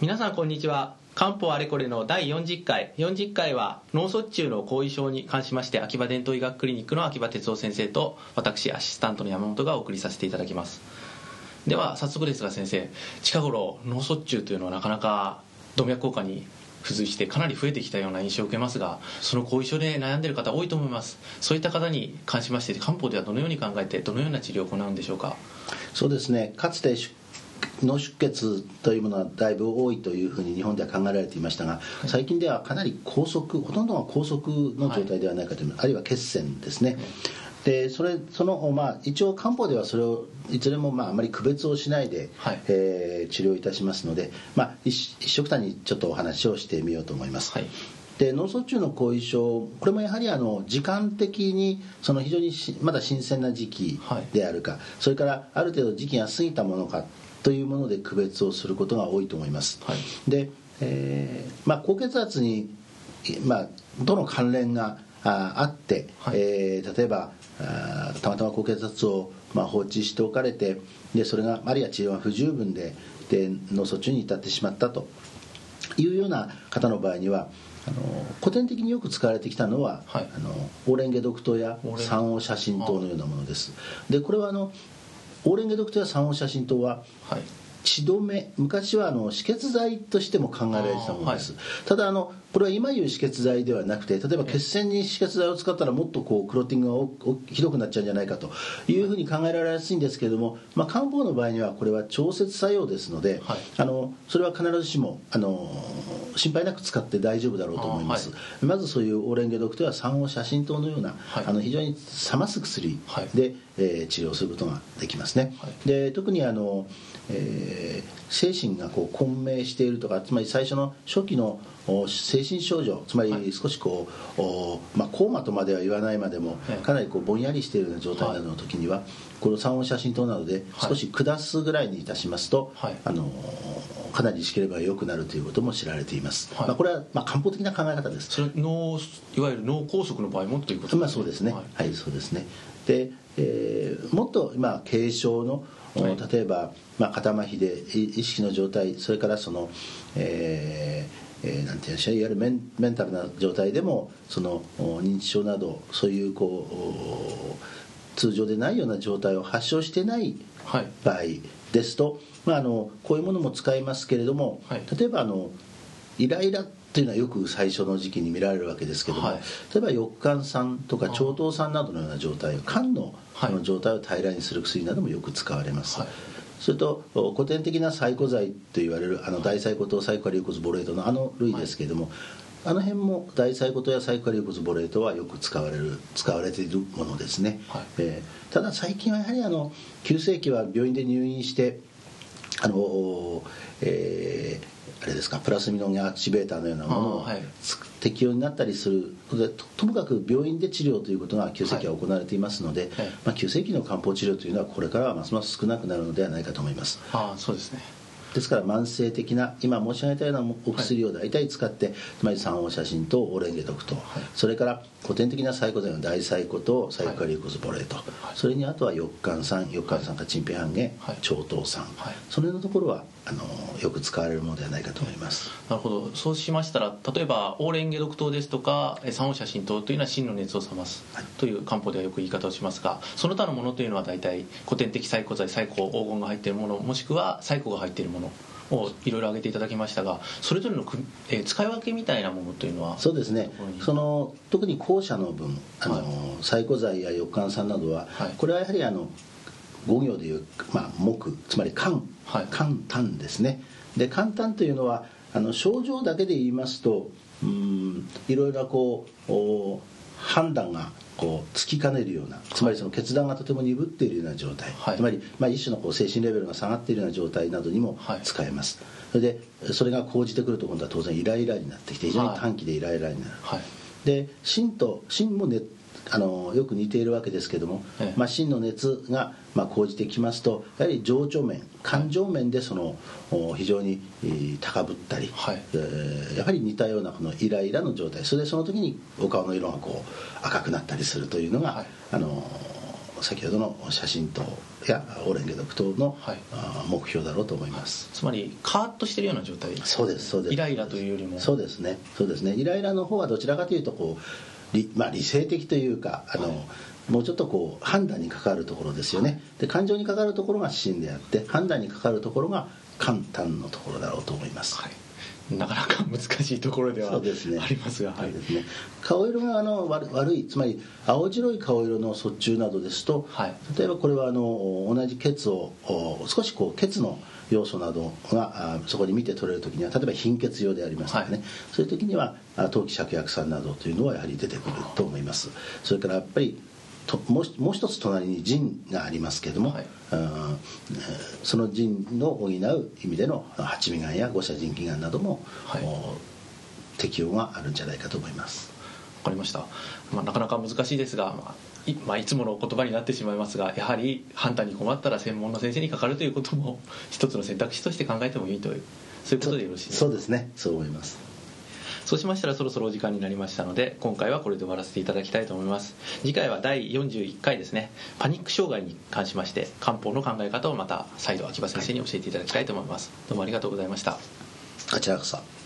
皆さんこんにちは。漢方あれこれの第40回。40回は脳卒中の後遺症に関しまして秋葉伝統医学クリニックの秋葉哲夫先生と私アシスタントの山本がお送りさせていただきます。では早速ですが先生近頃脳卒中というのはなかなか動脈硬化に付随してかなり増えてきたような印象を受けますがその後遺症で悩んでいる方多いと思います。そういった方に関しまして漢方ではどのように考えてどのような治療を行うんでしょうか？そうですね。かつて脳出血というものはだいぶ多いというふうに日本では考えられていましたが、最近ではかなり高速ほとんどが高速の状態ではないかという、はい、あるいは血栓ですね、でそれその、まあ、一応漢方ではそれをいずれも、まあ、あまり区別をしないで、はい、えー、治療いたしますので、まあ、一一緒くたにちょっとお話をしてみようと思います。はい。で脳卒中の後遺症これもやはりあの時間的にその非常にまだ新鮮な時期であるか、はい、それからある程度時期が過ぎたものかというもので区別をすることが多いと思います。はい、で、えーまあ、高血圧に、まあ、との関連があって、はい、えー、例えばあたまたま高血圧を、まあ、放置しておかれてでそれがあるいは治療が不十分でで脳卒中に至ってしまったと。いうような方の場合にはあの古典的によく使われてきたのは、はい、あのオーレンゲ毒糖や三黄写真糖のようなものです。でこれはあのオーレンゲ毒糖や三黄写真糖は、はい。血止め昔はあの止血剤としても考えられてたものです、はい、ただあのこれは今言う止血剤ではなくて例えば血栓に止血剤を使ったらもっとこうクロッティングがひどくなっちゃうんじゃないかというふうに考えられやすいんですけれども、まあ、漢方の場合にはこれは調節作用ですので、はい、あのそれは必ずしもあの心配なく使って大丈夫だろうと思います、はい、まずそういうオーレンゲ毒とは産後写真等のような、あの非常に冷ます薬で、えー、治療することができますね、で特にあのえー、精神がこう混迷しているとかつまり最初の初期の精神症状つまり少しこう、はい、まあ、コーマとまでは言わないまでもかなりこうぼんやりしているような状態などの時には、はい、この三温写真等などで少し下すぐらいにいたしますと、はい、あのかなり意識レベルが良くなるということも知られています、まあ、これはまあ漢方的な考え方です。それ脳いわゆる脳梗塞の場合もということですね、まあ、そうですね。はい、そうですね。で、えー、もっと今軽症の例えば、まあ、肩麻痺で意識の状態それからその、えーえー、なんていうんでしょういわゆるメンメンタルな状態でもその認知症などそういうこう通常でないような状態を発症してない場合ですと、はい、まあ、あのこういうものも使いますけれども、はい、例えばあのイライラっていうのはよく最初の時期に見られるわけですけども、はい、例えば翼管酸とか腸頭酸などのような状態肝のその状態を平らにする薬などもよく使われます、はい、それと古典的なサイコ剤と言われるあの大サイコ糖サイコカリウコズボレートのあの類ですけれども、はい。あの辺も大サイコトやサイコカリウコズボレートはよく使われる使われているものですね、はい、えー、ただ最近はやはりあの急性期は病院で入院してあの、えー、あれですかプラスミノンアクチベーターのようなものを、はい、適用になったりする。のでともかく病院で治療ということが急性期は行われていますので、はい、まあ、急性期の漢方治療というのはこれからはますます少なくなるのではないかと思います。あそうですねですから慢性的な今申し上げたようなお薬を大体使って、はい、つまり三黄写真とオレンゲ毒と、はい、それから古典的なサイコ剤の大サイコとサイコカリウコズボレート、はい、それにあとは翼管酸翼管酸かチンペ半減、超糖酸、その辺のところはあのよく使われるものではないかと思います。なるほど。そうしましたら例えばオーレンゲ毒糖ですとか三黄写真糖というのは真の熱を冷ますという漢方ではよく言い方をしますがその他のものというのは大体古典的サイコ剤サイコ黄金が入っているものもしくはサイコが入っているものをいろいろ挙げていただきましたがそれぞれの、えー、使い分けみたいなものというのはそうですね。その特に後者の分あの、はい、細工剤や翼管酸などは、はい、これはやはりあの五行でいう、まあ、木つまり肝、はい、ですね。で肝胆というのはあの症状だけで言いますとうんいろいろこう判断がこうつきかねるようなつまりその決断がとても鈍っているような状態、はい、つまり、まあ、一種のこう精神レベルが下がっているような状態などにも使えます、はい、それでそれが講じてくると今度は当然イライラになってきて非常に短期でイライラになる、はい、で心と心もねあのよく似ているわけですけども、ええ、まあ、心の熱が、まあ、講じてきますとやはり情緒面感情面でその非常に高ぶったり、はい、えー、やはり似たようなこのイライラの状態それでその時にお顔の色がこう赤くなったりするというのが、はい、あの先ほどの写真等やオレンゲ毒等の、はい。あ目標だろうと思います。つまりカーッとしてるような状態。そうですそうです。イライラというよりも。そうですね。そうですね。イライラの方はどちらかというとこう理,、まあ、理性的というかあの、はい。もうちょっとこう判断に関わるところですよね。で感情に関わるところが心であって判断に関わるところが簡単のところだろうと思います、はい、なかなか難しいところではありますが、はい。顔色があの悪悪いつまり青白い顔色の卒中などですと、はい。例えばこれはあの同じ血をお少しこう血の要素などがあそこに見て取れる時には例えば貧血用でありますとかね、はい。そういう時にはあ当期芍薬散などというのはやはり出てくると思います。それからやっぱりともうもう一つ隣に腎がありますけれども、はい。その腎の補う意味での八味がんや五叉腎気がんなども、はい。お適用があるんじゃないかと思います。わかりました、まあ、なかなか難しいですが、まあいまあ、いつもの言葉になってしまいますがやはり判断に困ったら専門の先生にかかるということも一つの選択肢として考えてもいいというそういうことでよろしいですか？そうですね。そう思いますそうしましたらそろそろお時間になりましたので今回はこれで終わらせていただきたいと思います。次回は第41回ですね。パニック障害に関しまして漢方の考え方をまた再度秋葉先生に教えていただきたいと思います。どうもありがとうございました。こちらこそ。